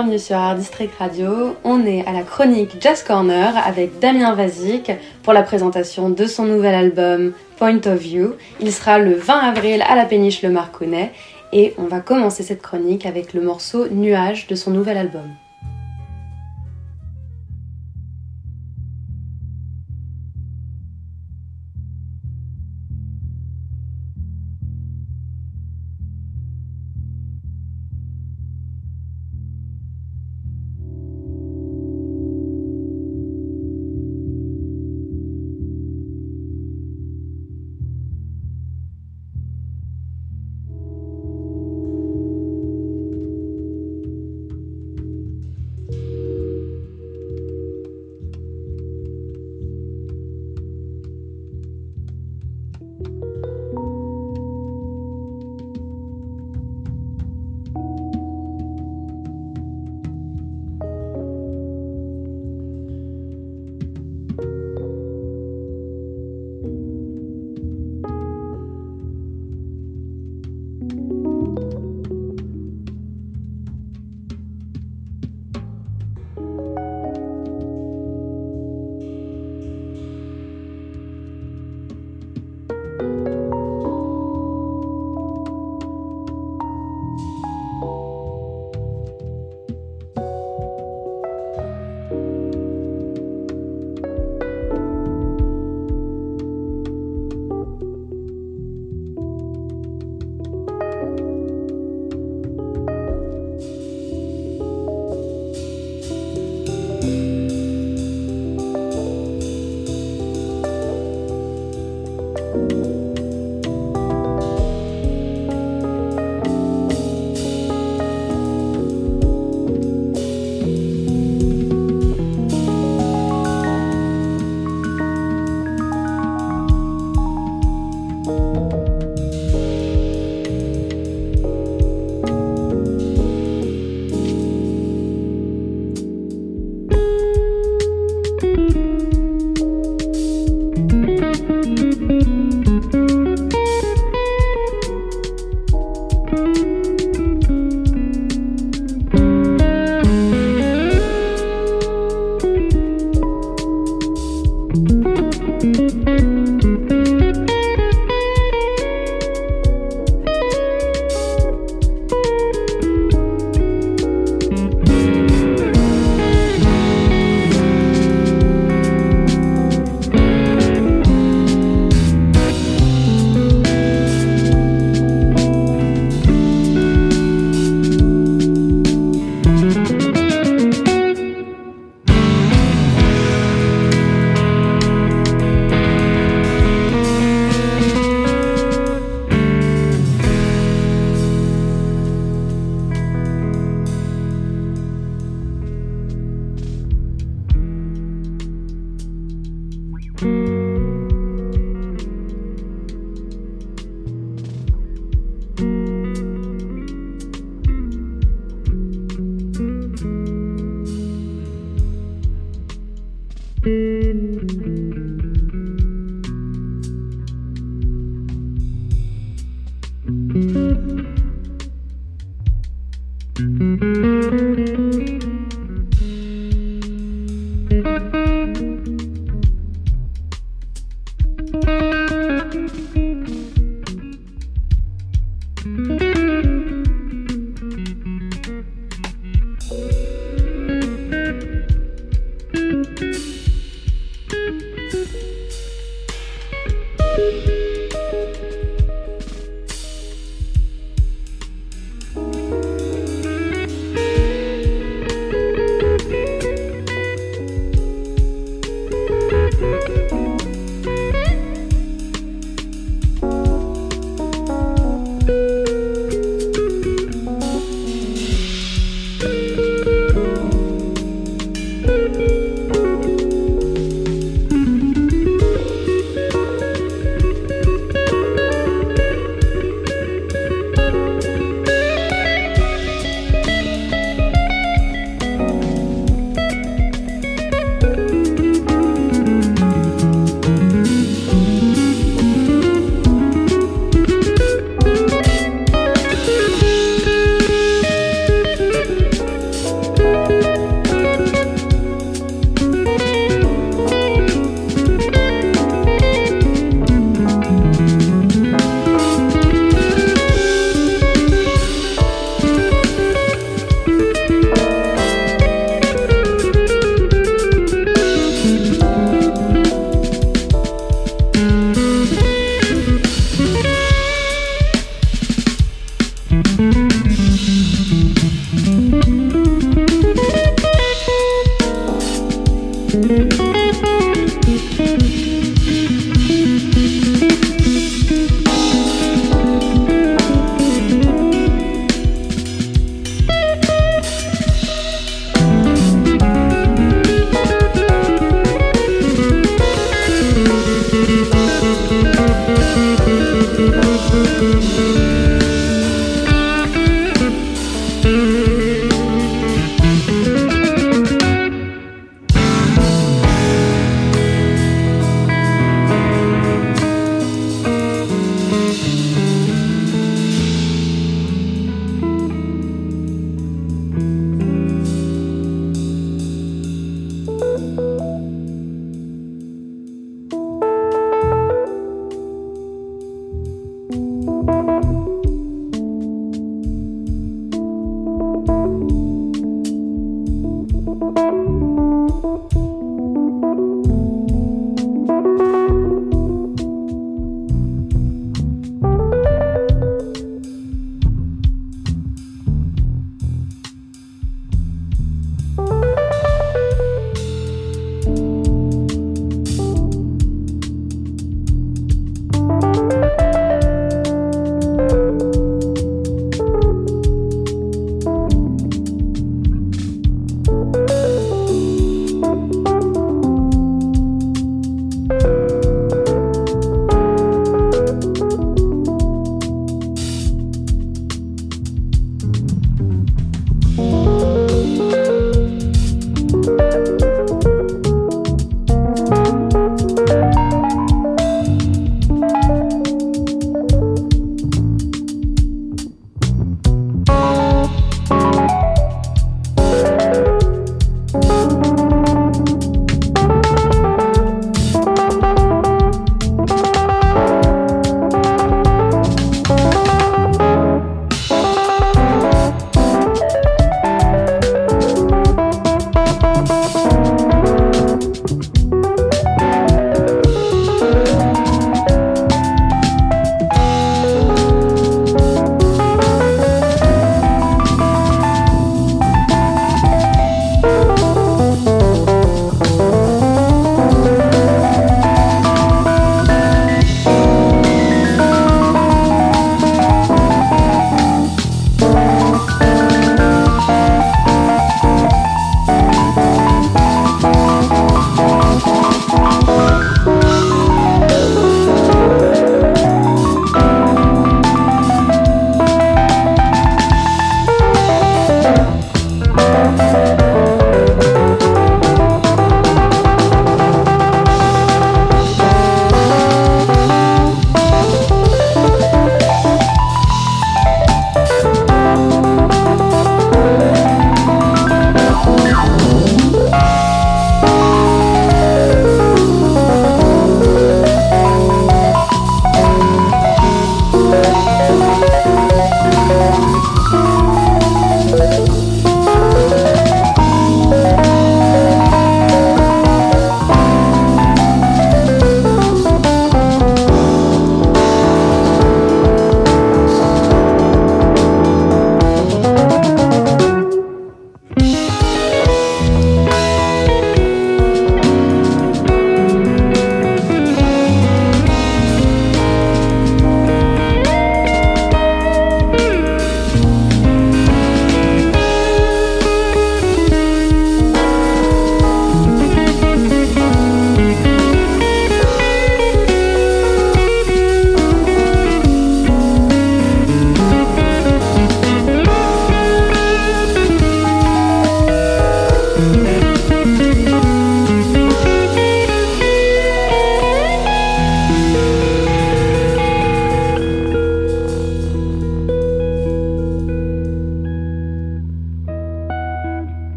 Bienvenue sur Art District Radio. On est à la chronique Jazz Corner avec Damien Vazic pour la présentation de son nouvel album Point of View. Il sera le 20 avril à la péniche Le Marconnet et on va commencer cette chronique avec le morceau Nuage de son nouvel album.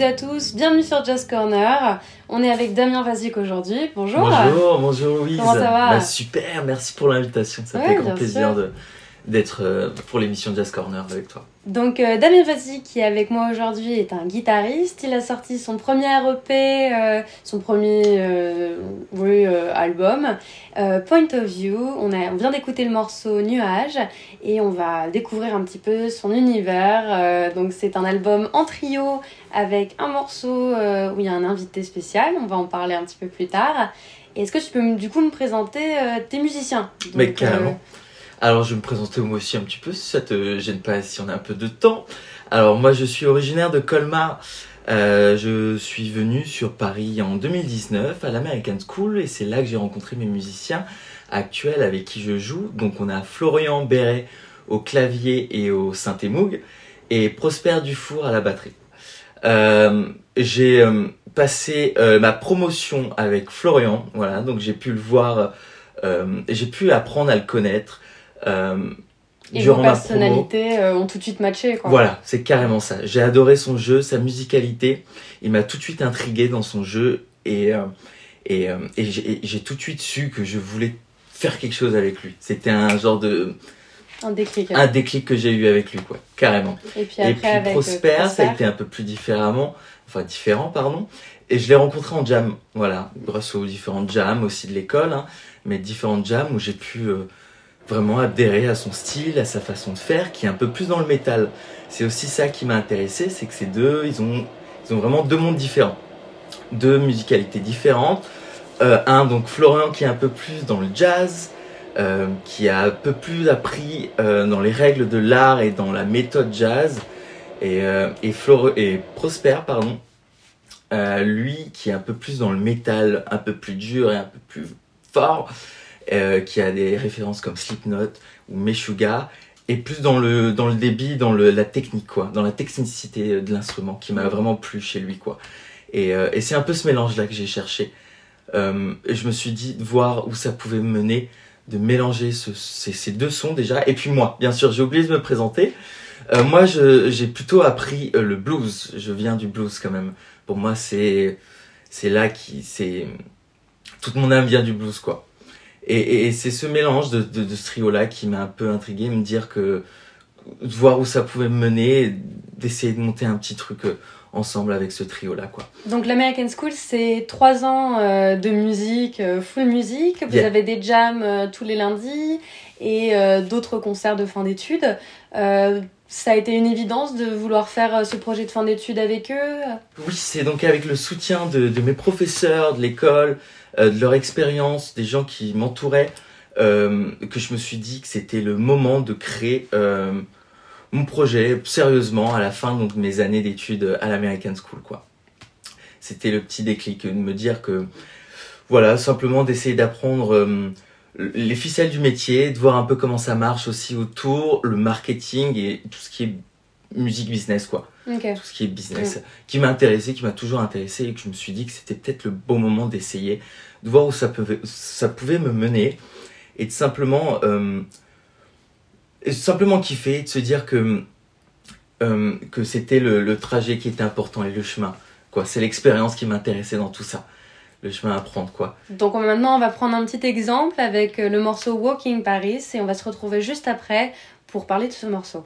Toutes et à tous, bienvenue sur Jazz Corner. On est avec Damien Vazic aujourd'hui. Bonjour. Bonjour, bonjour Louise. Comment ça va bah, Super, merci pour l'invitation. Ça Ouais, fait grand plaisir sûr. de- d'être euh, pour l'émission Jazz Corner avec toi. Donc euh, Damien Vazic qui est avec moi aujourd'hui est un guitariste. Il a sorti son premier EP, euh, son premier oui, album, Point of View. On, a, on vient d'écouter le morceau Nuage et on va découvrir un petit peu son univers. Donc c'est un album en trio avec un morceau où il y a un invité spécial. On va en parler un petit peu plus tard. Est-ce que tu peux du coup me présenter tes musiciens? Mais carrément. Alors je vais me présenter moi aussi un petit peu si ça te gêne pas si on a un peu de temps. Alors moi je suis originaire de Colmar. Euh, je suis venu sur Paris en 2019 à l'American School et c'est là que j'ai rencontré mes musiciens actuels avec qui je joue. Donc on a Florian Béret au clavier et au synthé Moog et Prosper Dufour à la batterie. Euh, j'ai euh, passé ma promotion avec Florian, voilà, donc j'ai pu le voir, j'ai pu apprendre à le connaître euh, Et vos durant ma promo. personnalités euh, ont tout de suite matché. Quoi. Voilà, c'est carrément ça. J'ai adoré son jeu, sa musicalité. Il m'a tout de suite intrigué dans son jeu et, euh, et, et j'ai et tout de suite su que je voulais faire quelque chose avec lui. C'était un genre de Un déclic. un déclic que j'ai eu avec lui, quoi, carrément. Et puis Et après, puis avec Prosper, ça a été un peu plus différemment, enfin différent, pardon. Et je l'ai rencontré en jam, voilà, grâce aux différentes jams aussi de l'école, hein, mais différentes jams où j'ai pu euh, vraiment adhérer à son style, à sa façon de faire, qui est un peu plus dans le métal. C'est aussi ça qui m'a intéressé, c'est que ces deux, ils ont, vraiment deux mondes différents, deux musicalités différentes. Euh, un, donc Florian qui est un peu plus dans le jazz, euh, qui a un peu plus appris euh, dans les règles de l'art et dans la méthode jazz. Et, et, Flore- et Prosper, pardon, lui qui est un peu plus dans le métal, un peu plus dur et un peu plus fort, euh, qui a des références comme Slipknot ou Meshuggah, et plus dans le, dans le débit, dans le, la technique, quoi, dans la technicité de l'instrument qui m'a vraiment plu chez lui. quoi. Et, euh, et c'est un peu ce mélange-là que j'ai cherché. Euh, je me suis dit de voir où ça pouvait me mener, de mélanger ce- ces, deux sons déjà. Et puis moi, bien sûr, j'ai oublié de me présenter. Euh, moi, j'ai plutôt appris euh, le blues. Je viens du blues quand même. Pour moi, c'est c'est là qui c'est toute mon âme vient du blues quoi. Et, et- et c'est ce mélange de, de, de ce trio-là qui m'a un peu intrigué, me dire que de voir où ça pouvait me mener, d'essayer de monter un petit truc euh, ensemble avec ce trio-là quoi. Donc l'American School, c'est trois ans euh, de musique, euh, full musique. Vous Yeah. avez des jams euh, tous les lundis et d'autres concerts de fin d'études. Ça a été une évidence de vouloir faire euh, ce projet de fin d'études avec eux? Oui, c'est donc avec le soutien de, mes professeurs, de l'école, euh, de leur expérience, des gens qui m'entouraient, euh, que je me suis dit que c'était le moment de créer mon projet sérieusement à la fin donc, de mes années d'études à l'American School. quoi. C'était le petit déclic, de me dire que, voilà, simplement d'essayer d'apprendre les ficelles du métier, de voir un peu comment ça marche aussi autour, le marketing et tout ce qui est musique business, quoi. Tout ce qui est business, qui m'a intéressé, qui m'a toujours intéressé et que je me suis dit que c'était peut-être le bon moment d'essayer, de voir où ça pouvait, ça pouvait me mener et de simplement, euh, et simplement kiffer, de se dire que, euh, que c'était le, le trajet qui était important et le chemin. Quoi, c'est l'expérience qui m'intéressait dans tout ça, le chemin à prendre quoi. Donc on- maintenant, on va prendre un petit exemple avec euh, le morceau Walking Paris et on va se retrouver juste après pour parler de ce morceau.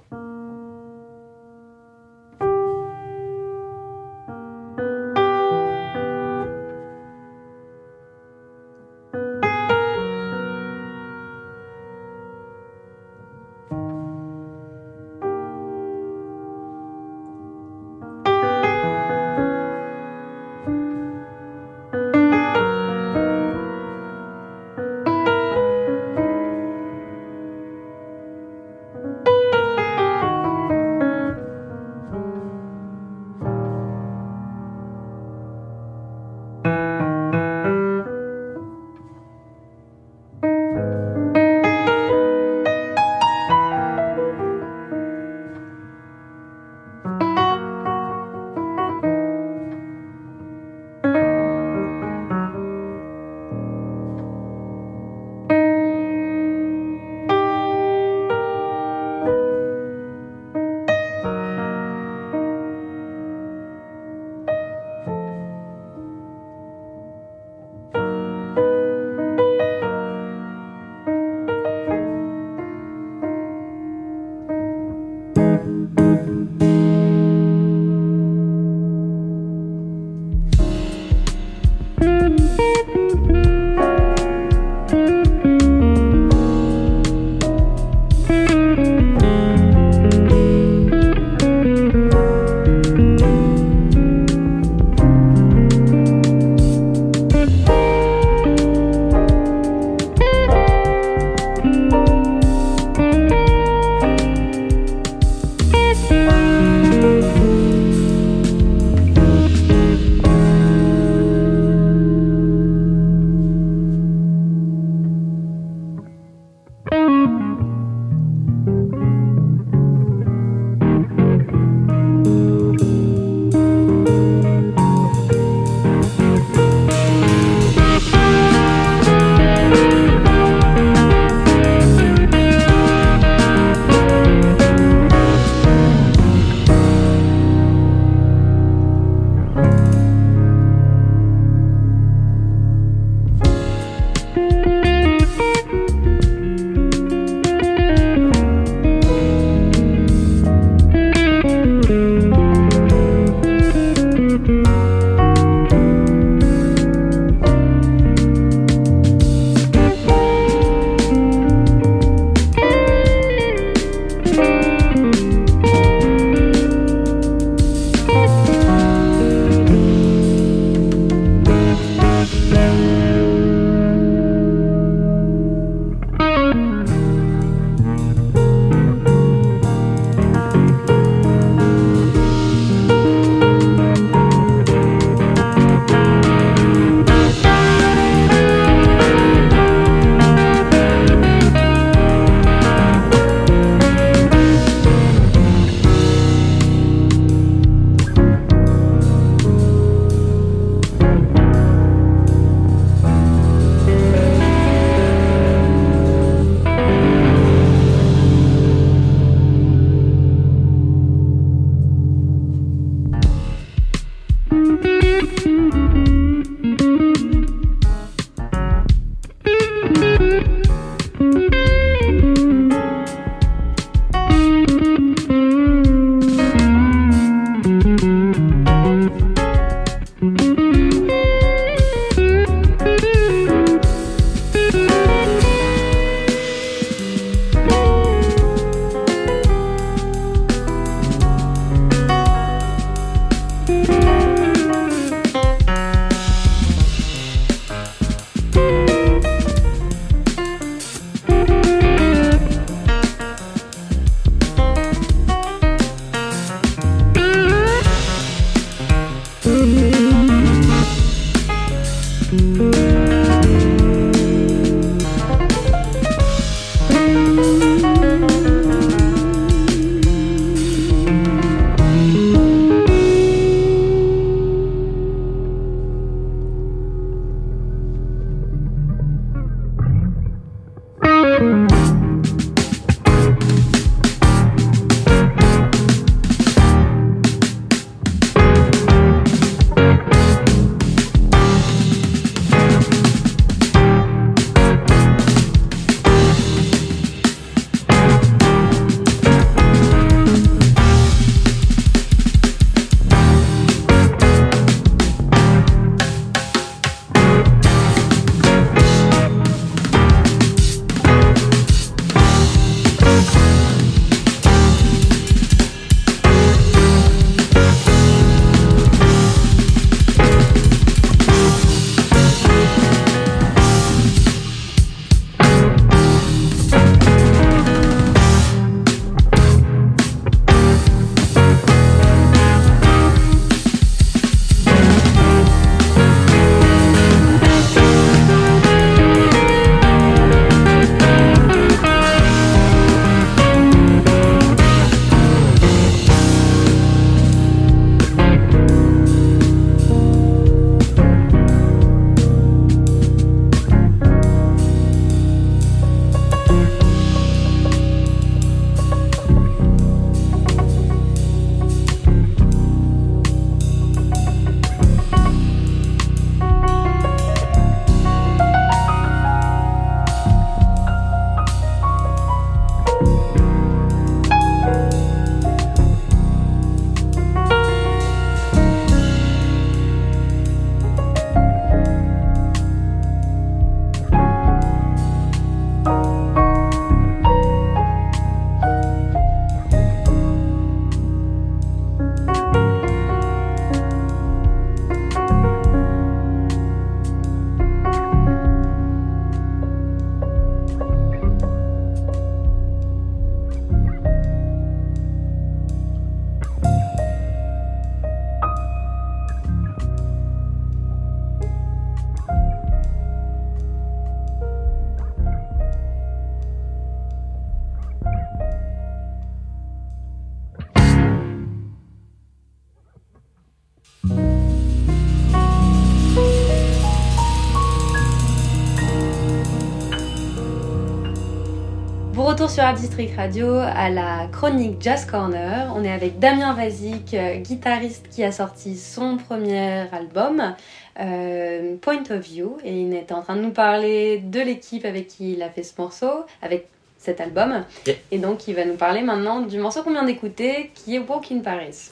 Sur Art District Radio à la chronique Jazz Corner. On est avec Damien Vazik, euh, guitariste qui a sorti son premier album, euh, Point of View, et il est en train de nous parler de l'équipe avec qui il a fait ce morceau, avec cet album. Et donc il va nous parler maintenant du morceau qu'on vient d'écouter, qui est Walk in Paris.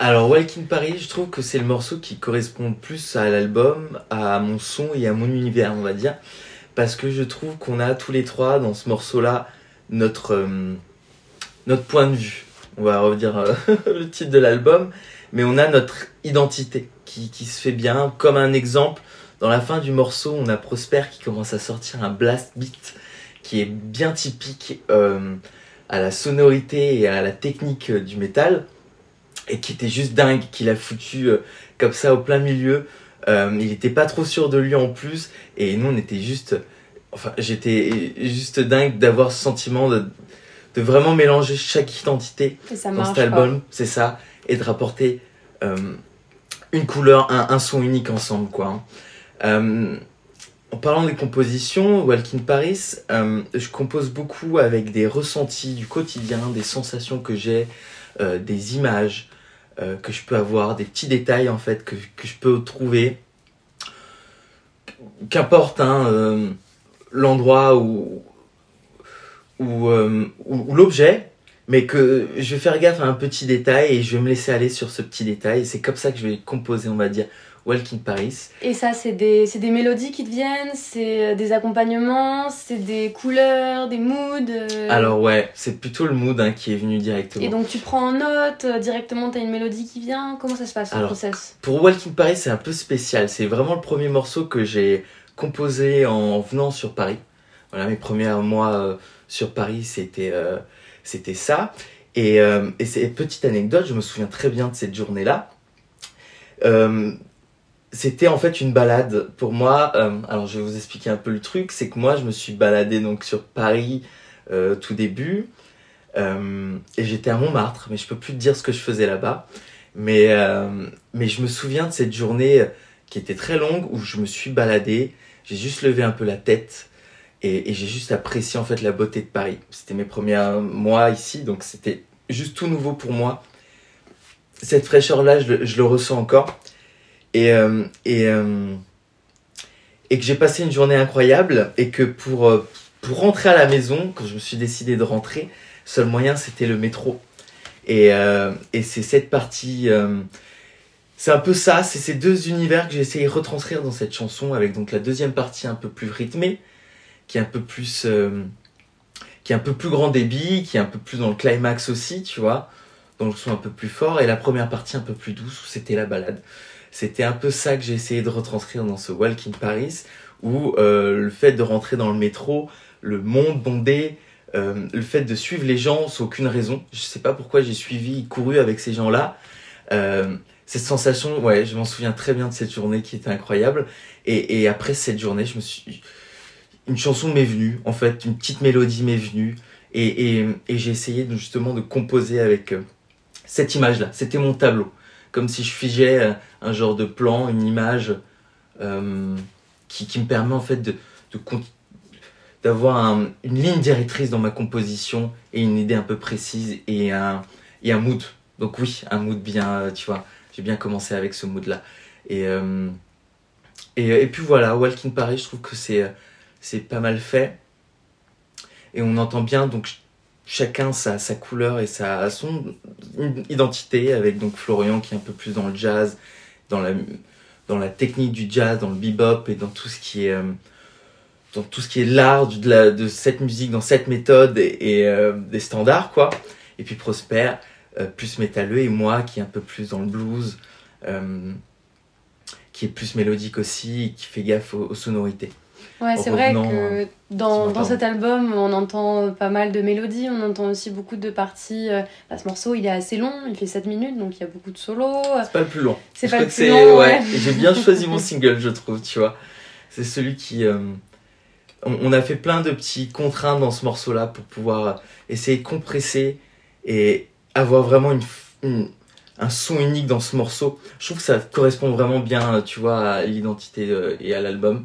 Alors Walk in Paris, je trouve que c'est le morceau qui correspond plus à l'album, à mon son et à mon univers, on va dire parce que je trouve qu'on a tous les trois dans ce morceau-là notre, euh, notre point de vue. On va revenir euh, le titre de l'album, mais on a notre identité qui, qui, se fait bien. Comme un exemple, dans la fin du morceau, on a Prosper qui commence à sortir un blast beat qui est bien typique euh, à la sonorité et à la technique du métal et qui était juste dingue, qu'il a foutu comme ça au plein milieu. il était pas trop sûr de lui en plus et nous on était juste enfin, j'étais juste dingue d'avoir ce sentiment de, de, vraiment mélanger chaque identité dans cet album, c'est ça, et de rapporter euh, une couleur, un, un, son unique ensemble, quoi. Euh, en parlant des compositions, Walk in Paris, euh, je compose beaucoup avec des ressentis du quotidien, des sensations que j'ai, des images, que je peux avoir, des petits détails en fait que, que je peux trouver. Qu'importe hein, l'endroit où, ou, euh, ou l'objet, mais que je vais faire gaffe à un petit détail et je vais me laisser aller sur ce petit détail. Et c'est comme ça que je vais composer, on va dire, Walking Paris. Et ça, c'est des, c'est des mélodies qui te viennent, c'est euh, des accompagnements, c'est des couleurs, des moods. euh. Alors ouais, c'est plutôt le mood hein, qui est venu directement. Et donc tu prends en note, euh, directement t'as une mélodie qui vient, comment ça se passe le process? Pour Walking Paris, c'est un peu spécial. C'est vraiment le premier morceau que j'ai composé en venant sur Paris. Voilà, mes premiers mois euh, sur Paris, c'était euh, c'était ça. Et, euh, et c'est petite anecdote, je me souviens très bien de cette journée-là. C'était en fait une balade pour moi. alors je vais vous expliquer un peu le truc, c'est que moi je me suis baladé donc sur Paris tout début et j'étais à Montmartre, mais je peux plus te dire ce que je faisais là-bas. Mais mais je me souviens de cette journée qui était très longue où je me suis baladé, j'ai juste levé un peu la tête et, j'ai juste apprécié en fait la beauté de Paris. C'était mes premiers mois ici, donc c'était juste tout nouveau pour moi. Cette fraîcheur-là, je, le- ressens encore. Et, euh, et, euh, et que j'ai passé une journée incroyable et que pour, euh, pour rentrer à la maison, quand je me suis décidé de rentrer, seul moyen c'était le métro. Et, et c'est cette partie, c'est un peu ça, c'est ces deux univers que j'ai essayé de retranscrire dans cette chanson avec donc la deuxième partie un peu plus rythmée, qui est un peu plus, euh, qui est un peu plus grand débit, qui est un peu plus dans le climax aussi, tu vois, dans le son un peu plus fort, et la première partie un peu plus douce où c'était la balade. C'était un peu ça que j'ai essayé de retranscrire dans ce Walk in Paris, où euh, le fait de rentrer dans le métro, le monde bondé, euh, le fait de suivre les gens sans aucune raison. Je sais pas pourquoi j'ai suivi, couru avec ces gens-là. Euh, cette sensation, ouais, je m'en souviens très bien de cette journée qui était incroyable. Et, après cette journée, je me suis, une chanson m'est venue, en fait, une petite mélodie m'est venue, et, j'ai essayé justement de composer avec euh, cette image-là. C'était mon tableau, comme si je figeais euh, un genre de plan, une image euh, qui, me permet en fait d'avoir un- une ligne directrice dans ma composition et une idée un peu précise et un, mood. Donc oui, un mood bien, tu vois, j'ai bien commencé avec ce mood-là. Et, euh, et, puis voilà, Walking Paris, je trouve que c'est, c'est pas mal fait. Et on entend bien donc ch- chacun sa, sa couleur et sa, son identité avec donc Florian qui est un peu plus dans le jazz, dans la, dans la technique du jazz, dans le bebop et dans tout ce qui est, euh, dans tout ce qui est l'art de, la- de cette musique, dans cette méthode et, euh, des standards quoi. Et puis Prosper, plus métalleux et moi qui est un peu plus dans le blues, euh, qui est plus mélodique aussi, qui fait gaffe aux, aux sonorités. Ouais, c'est vrai que euh, dans, dans cet album, on entend pas mal de mélodies, on entend aussi beaucoup de parties. euh, bah, ce morceau, il est assez long, il fait 7 minutes, donc il y a beaucoup de solos. C'est pas le plus long. C'est pas le plus long, ouais. ouais. Et J'ai bien choisi mon single, je trouve, tu vois. C'est celui qui. euh, on, on a fait plein de petits contraintes dans ce morceau-là pour pouvoir essayer de compresser et avoir vraiment une, un son unique dans ce morceau. Je trouve que ça correspond vraiment bien, tu vois, à l'identité euh, et à l'album.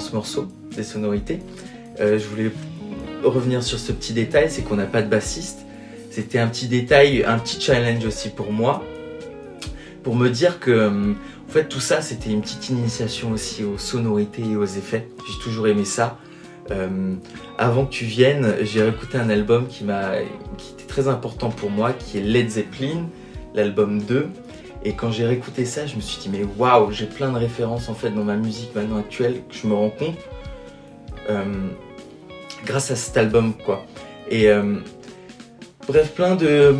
Ce morceau, des sonorités. Euh, je voulais revenir sur ce petit détail, c'est qu'on n'a pas de bassiste. C'était un petit détail, un petit challenge aussi pour moi, pour me dire que euh, en fait tout ça c'était une petite initiation aussi aux sonorités et aux effets. J'ai toujours aimé ça. Euh, avant que tu viennes, j'ai écouté un album qui m'a, qui était très important pour moi, qui est Led Zeppelin, l'album 2. Et quand j'ai réécouté ça, je me suis dit, mais waouh, j'ai plein de références en fait dans ma musique maintenant actuelle que je me rends compte euh, grâce à cet album quoi. Et euh, bref, plein de,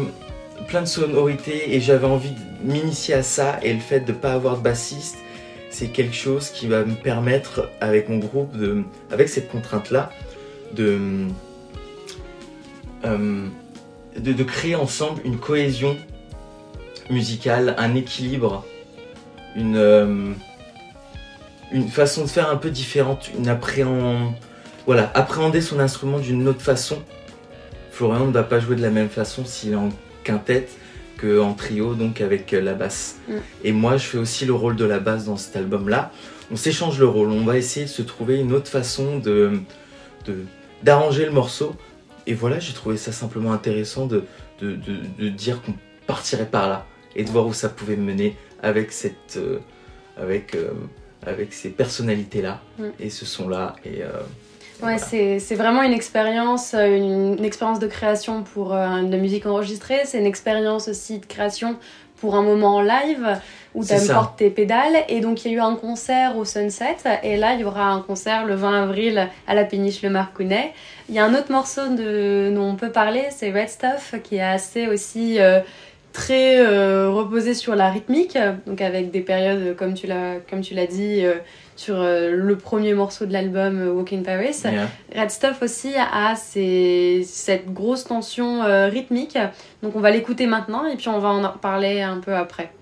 plein de sonorités et j'avais envie de m'initier à ça et le fait de ne pas avoir de bassiste, c'est quelque chose qui va me permettre avec mon groupe, avec cette contrainte là, de, euh, de, de créer ensemble une cohésion musical, un équilibre, une, euh, une façon de faire un peu différente, une appréhend... voilà, appréhender son instrument d'une autre façon. Florian ne va pas jouer de la même façon s'il est en quintette qu'en trio, donc avec la basse. Mm. Et moi, je fais aussi le rôle de la basse dans cet album-là. On s'échange le rôle, on va essayer de se trouver une autre façon de d'arranger le morceau. Et voilà, j'ai trouvé ça simplement intéressant de, de, de dire qu'on partirait par là et de voir où ça pouvait mener avec cette euh, avec euh, avec ces personnalités là mm. et ce son là et euh, Ouais, c'est vraiment une expérience, une, expérience de création pour de musique enregistrée. C'est une expérience aussi de création pour un moment en live où tu apportes tes pédales. Et donc, il y a eu un concert au Sunset. Et là, il y aura un concert le 20 avril à la péniche Le Marcounet. Il y a un autre morceau de, dont on peut parler, c'est Red Stuff, qui est assez aussi très euh, reposé sur la rythmique, donc avec des périodes, comme tu l'as, comme tu l'as dit, euh, sur euh, le premier morceau de l'album Walk in Paris. Red Stuff aussi a cette grosse tension rythmique, donc on va l'écouter maintenant et puis on va en parler un peu après.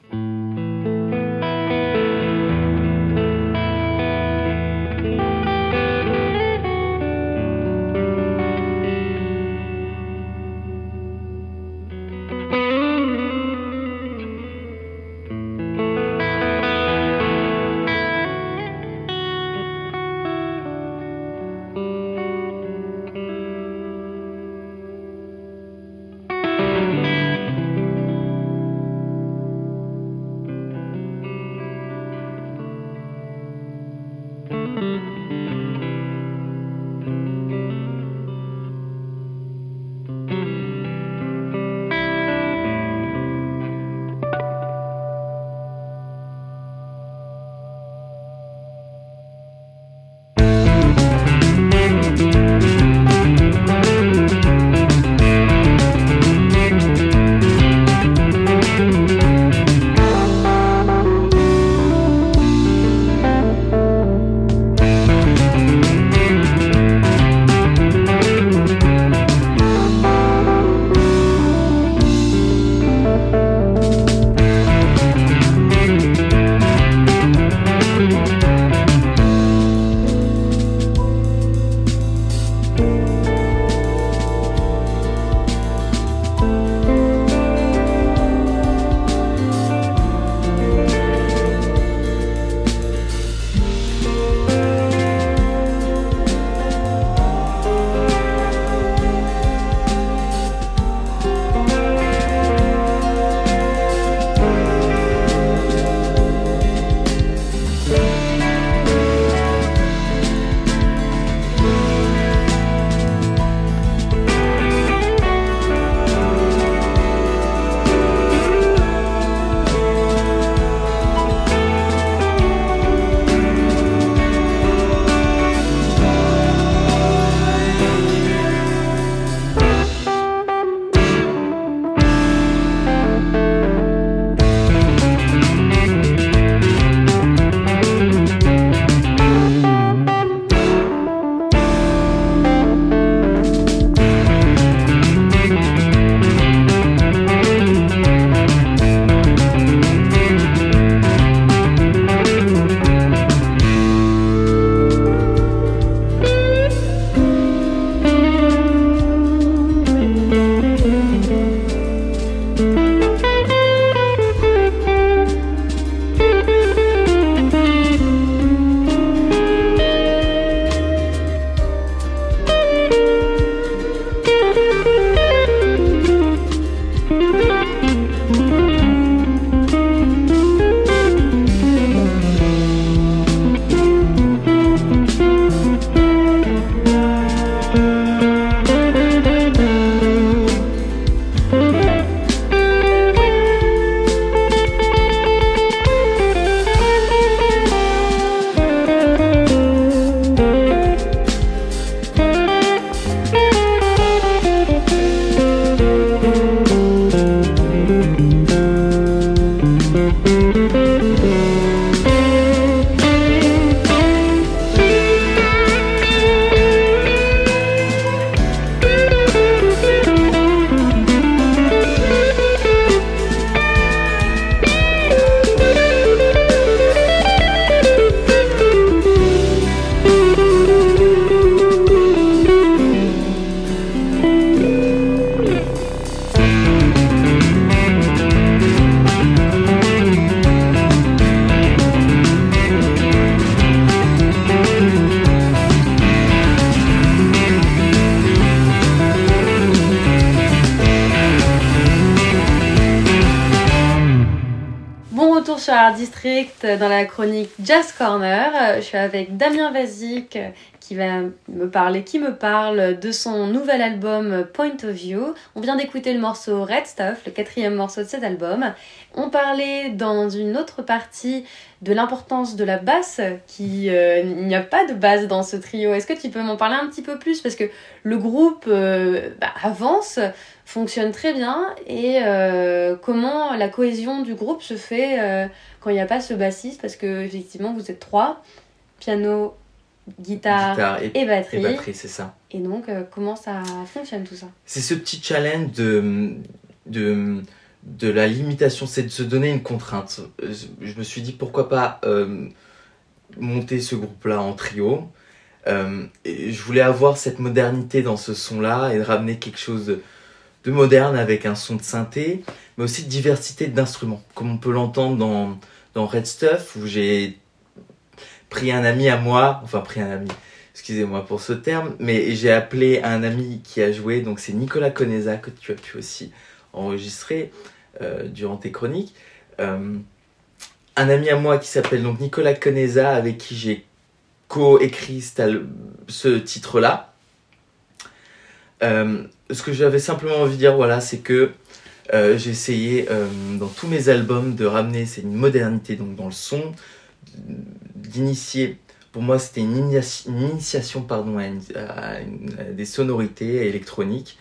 Dans la chronique Jazz Corner. Je suis avec Damien Vazic qui va me parler, qui me parle de son nouvel album Point of View. On vient d'écouter le morceau Red Stuff, le quatrième morceau de cet album. On parlait dans une autre partie de l'importance de la basse, qui euh, n'y a pas de basse dans ce trio. Est-ce que tu peux m'en parler un petit peu plus? Parce que le groupe euh, bah, avance, fonctionne très bien et euh, comment la cohésion du groupe se fait quand il n'y a pas ce bassiste parce que effectivement vous êtes trois, piano, guitare, et, batterie. Et batterie, c'est ça. Et donc, comment ça fonctionne tout ça? C'est ce petit challenge de, de, de la limitation, c'est de se donner une contrainte. Je me suis dit pourquoi pas euh, monter ce groupe-là en trio. Euh, et je voulais avoir cette modernité dans ce son-là et ramener quelque chose de, moderne avec un son de synthé, mais aussi de diversité d'instruments, comme on peut l'entendre dans, Red Stuff, où j'ai pris un ami à moi, enfin pris un ami, excusez-moi pour ce terme, mais j'ai appelé un ami qui a joué, donc c'est Nicolas Conesa que tu as pu aussi enregistrer euh, durant tes chroniques. Euh, un ami à moi qui s'appelle donc Nicolas Conesa, avec qui j'ai co-écrit ce titre-là. Euh, ce que j'avais simplement envie de dire, voilà, c'est que j'ai essayé dans tous mes albums de ramener c'est une modernité donc dans le son, d'initier. Pour moi, c'était une, initiation pardon, à, des sonorités électroniques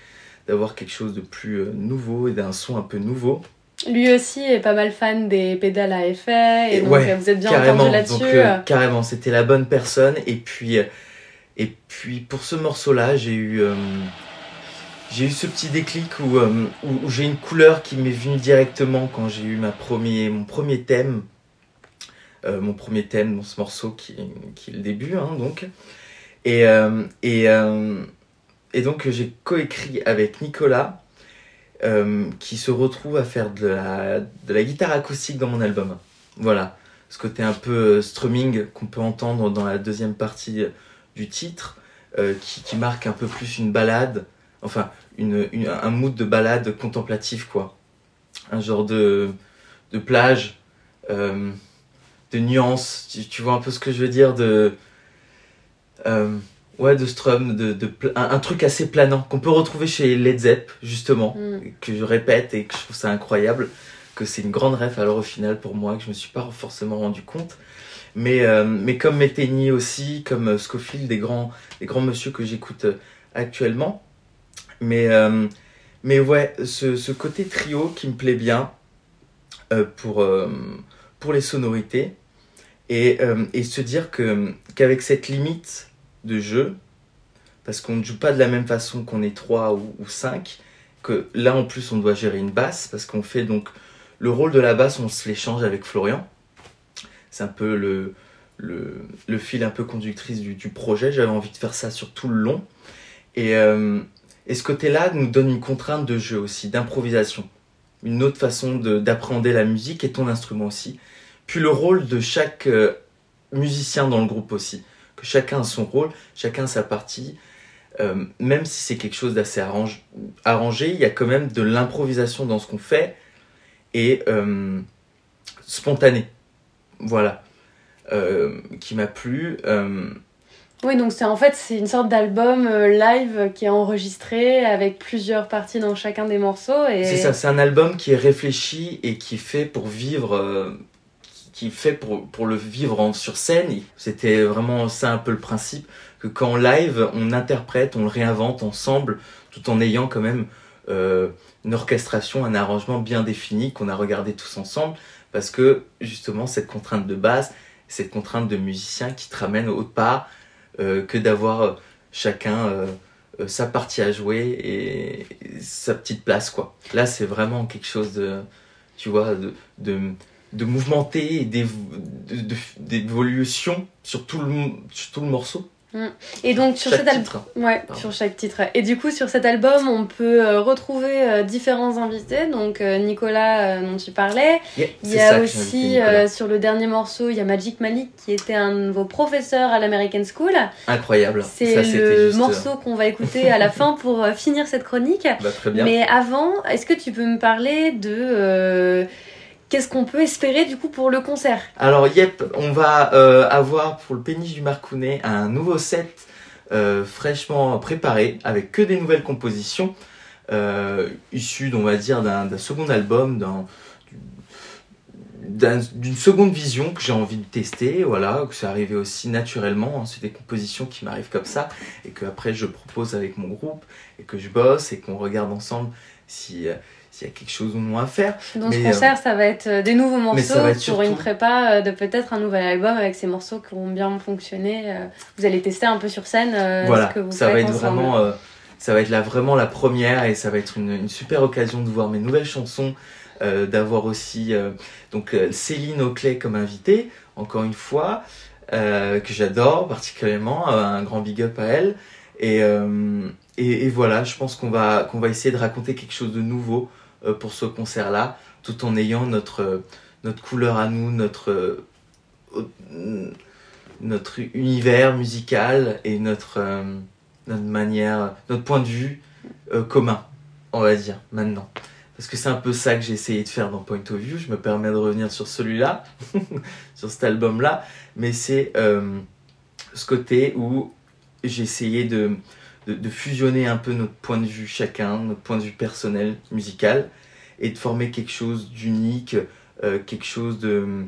d'avoir quelque chose de plus euh, nouveau et d'un son un peu nouveau. Lui aussi est pas mal fan des pédales à effet et, donc euh, vous êtes bien entendu là-dessus. Euh, carrément, c'était la bonne personne et puis et puis pour ce morceau-là, j'ai eu j'ai eu ce petit déclic où, où, j'ai une couleur qui m'est venue directement quand j'ai eu ma premier, mon premier thème. mon premier thème dans ce morceau qui, qui est le début, hein, donc. Et, et donc j'ai coécrit avec Nicolas, euh, qui se retrouve à faire de la, de la guitare acoustique dans mon album. Voilà, ce côté un peu euh, strumming qu'on peut entendre dans la deuxième partie du titre, euh, qui, marque un peu plus une balade, enfin une, un mood de balade contemplatif quoi. Un genre de, de plage, de nuances, tu, tu, vois un peu ce que je veux dire, de... Ouais, de Strum, de, de un, truc assez planant qu'on peut retrouver chez Led Zepp, justement, mm. que je répète et que je trouve ça incroyable, que c'est une grande ref alors au final pour moi, que je me suis pas forcément rendu compte. Mais, euh, mais comme Metheny aussi, comme euh, Scofield, des grands, des grands monsieur que j'écoute euh, actuellement. Mais, mais ouais, ce, ce, côté trio qui me plaît bien pour, pour les sonorités et, et se dire que qu'avec cette limite de jeu, parce qu'on ne joue pas de la même façon qu'on est 3 ou, ou 5, que là en plus on doit gérer une basse, parce qu'on fait donc le rôle de la basse, on se l'échange avec Florian. C'est un peu le, le, fil un peu conductrice du, projet, j'avais envie de faire ça sur tout le long. Et, euh, et ce côté-là nous donne une contrainte de jeu aussi, d'improvisation. Une autre façon d'appréhender la musique et ton instrument aussi. Puis le rôle de chaque euh, musicien dans le groupe aussi que chacun a son rôle, chacun sa partie. Euh, même si c'est quelque chose d'assez arrangé, il y a quand même de l'improvisation dans ce qu'on fait et euh, spontané. Voilà. Qui m'a plu. Oui, donc c'est en fait c'est une sorte d'album live qui est enregistré avec plusieurs parties dans chacun des morceaux. Et... C'est ça, c'est un album qui est réfléchi et qui est fait pour vivre qui fait pour, pour le vivre sur scène. C'était vraiment ça un peu le principe, que quand on live, on interprète, on le réinvente ensemble, tout en ayant quand même euh, une orchestration, un arrangement bien défini qu'on a regardé tous ensemble, parce que justement cette contrainte de base, cette contrainte de musicien qui te ramène part euh, que d'avoir chacun euh, sa partie à jouer et, sa petite place quoi. Là c'est vraiment quelque chose de, tu vois, de, de mouvementer et d'évolution sur, sur tout le morceau. Mm. Et donc sur cet album, ouais, sur chaque titre. Et du coup sur cet album, on peut euh, retrouver euh, différents invités. Donc euh, Nicolas dont tu parlais. il y a aussi sur le dernier morceau, il y a Magic Malik qui était un de vos professeurs à l'American School. Incroyable. C'est le morceau qu'on va écouter à la fin pour finir cette chronique. Bah, très bien. Mais avant, est-ce que tu peux me parler de Qu'est-ce qu'on peut espérer du coup pour le concert? Alors, yep, on va euh, avoir pour le péniche du Marcounet un nouveau set euh, fraîchement préparé avec que des nouvelles compositions euh, issues, on va dire, d'un second album, d'une seconde vision que j'ai envie de tester, voilà, que c'est arrivé aussi naturellement, hein. c'est des compositions qui m'arrivent comme ça, et que après je propose avec mon groupe, et que je bosse, et qu'on regarde ensemble si, s'il y a quelque chose ou non à faire. Dans ce concert, ça va être euh, des nouveaux morceaux pour une prépa euh, de peut-être un nouvel album avec ces morceaux qui ont bien fonctionné. Euh, vous allez tester un peu sur scène voilà, ce que vous ça va être vraiment, ça va être là vraiment la première et ça va être une, une super occasion de voir mes nouvelles chansons, d'avoir aussi donc Céline Auclay comme invitée, encore une fois, que j'adore particulièrement, un grand big up à elle. Et, et, et voilà, je pense qu'on va, qu'on va essayer de raconter quelque chose de nouveau euh, pour ce concert-là, tout en ayant notre, euh, notre couleur à nous, notre, euh, notre univers musical et notre, notre manière, notre point de vue commun, on va dire, maintenant. Parce que c'est un peu ça que j'ai essayé de faire dans Point of View. Je me permets de revenir sur celui-là, sur cet album-là. Mais c'est ce côté où j'ai essayé de, de, fusionner un peu notre point de vue chacun, notre point de vue personnel, musical, et de former quelque chose d'unique, euh, quelque chose de...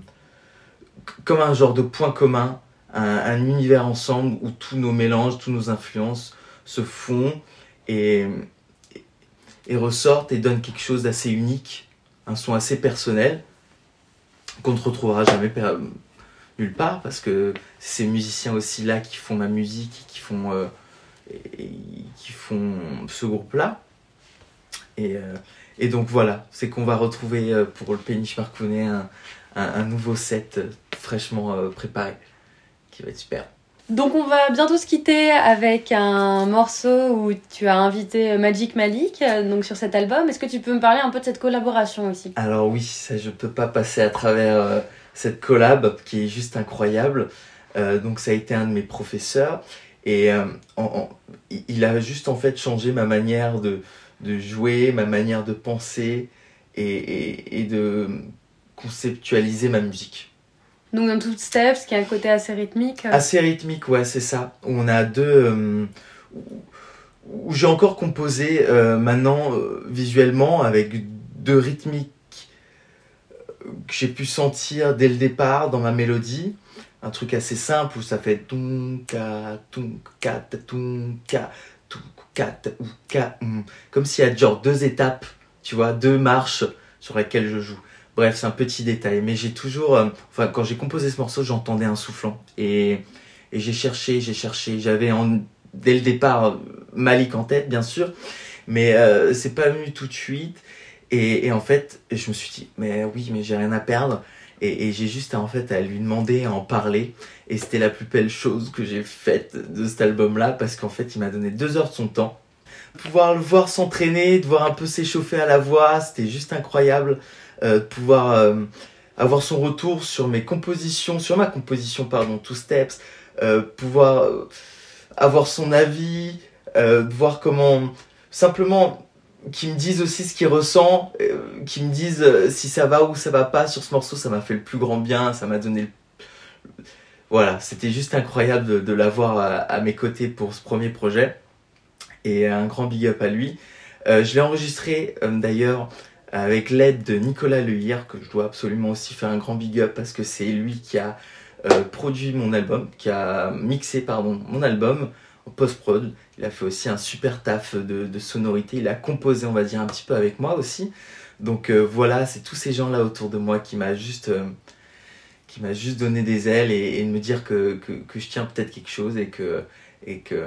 comme un genre de point commun, un, univers ensemble où tous nos mélanges, tous nos influences se font et, et, ressortent et donnent quelque chose d'assez unique, un son assez personnel qu'on ne retrouvera jamais nulle part parce que ces musiciens aussi là qui font ma musique, qui font... Euh, et, qui font ce groupe-là. Et, euh, et, donc voilà, c'est qu'on va retrouver euh, pour le péniche Marcounet un, un, nouveau set euh, fraîchement préparé qui va être super. Donc on va bientôt se quitter avec un morceau où tu as invité Magic Malik donc sur cet album. Est-ce que tu peux me parler un peu de cette collaboration aussi? Alors oui, ça, je ne peux pas passer à travers cette collab qui est juste incroyable. donc ça a été un de mes professeurs et euh, il a juste en fait changé ma manière de, de jouer, ma manière de penser et, et, de conceptualiser ma musique. Donc dans tout steps, qui a un côté assez rythmique. Euh. Assez rythmique, ouais, c'est ça. On a deux... Euh, où j'ai encore composé maintenant visuellement avec deux rythmiques que j'ai pu sentir dès le départ dans ma mélodie un truc assez simple où ça fait tunka, tunka, tunka, tunka, tunka, comme s'il y a genre deux étapes, tu vois, deux marches sur lesquelles je joue. Bref, c'est un petit détail, mais j'ai toujours, euh, enfin, quand j'ai composé ce morceau, j'entendais un soufflant et, et j'ai cherché, j'ai cherché, j'avais dès le départ Malik en tête, bien sûr, mais euh, c'est pas venu tout de suite. Et, en fait, je me suis dit, mais oui, mais j'ai rien à perdre. Et, j'ai juste en fait à lui demander, à en parler. Et c'était la plus belle chose que j'ai faite de cet album-là parce qu'en fait il m'a donné deux heures de son temps. Pouvoir le voir s'entraîner, de voir un peu s'échauffer à la voix, c'était juste incroyable. Euh, pouvoir euh, avoir son retour sur mes compositions, sur ma composition, pardon, Two Steps. Euh, pouvoir avoir son avis, voir comment simplement qui me disent aussi ce qu'ils ressent, euh, qui me disent euh, si ça va ou ça va pas sur ce morceau, ça m'a fait le plus grand bien, ça m'a donné Voilà, c'était juste incroyable de, l'avoir à, mes côtés pour ce premier projet. Et un grand big up à lui. Euh, je l'ai enregistré d'ailleurs avec l'aide de Nicolas Lehir, que je dois absolument aussi faire un grand big up parce que c'est lui qui a produit mon album, qui a mixé pardon, mon album en post-prod. Il a fait aussi un super taf de, sonorité. Il a composé, on va dire, un petit peu avec moi aussi. Donc euh, voilà, c'est tous ces gens-là autour de moi qui m'a juste, euh, donné des ailes et, me dire que, que, je tiens peut-être quelque chose et que, et que,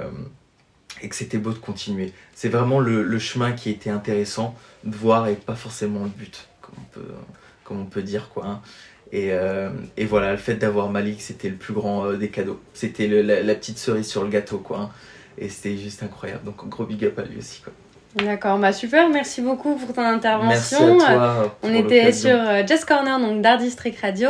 et que c'était beau de continuer. C'est vraiment le, chemin qui était intéressant de voir et pas forcément le but, comme on peut, dire quoi. Hein. Et, euh, et, voilà, le fait d'avoir Malik, c'était le plus grand des cadeaux. C'était la, la, petite cerise sur le gâteau, quoi. Hein. Et c'était juste incroyable. Donc, gros big up à lui aussi. Quoi. D'accord, bah super, merci beaucoup pour ton intervention. Merci à toi on était sur euh, Just Corner, donc d'Art District Radio,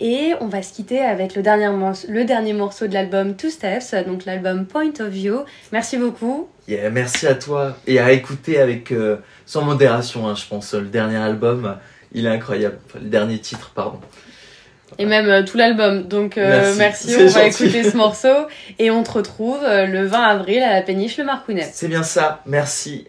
et on va se quitter avec le dernier, morceau, le dernier morceau de l'album Two Steps, donc l'album Point of View. Merci beaucoup. merci à toi, et à écouter avec, euh, sans modération, hein, je pense, le dernier album il est incroyable. Enfin, le dernier titre, pardon. Et même euh, tout l'album. Donc euh, Merci, merci, on va gentil. écouter ce morceau et on te retrouve euh, le 20 avril à la péniche Le Marcounet. C'est bien ça, merci.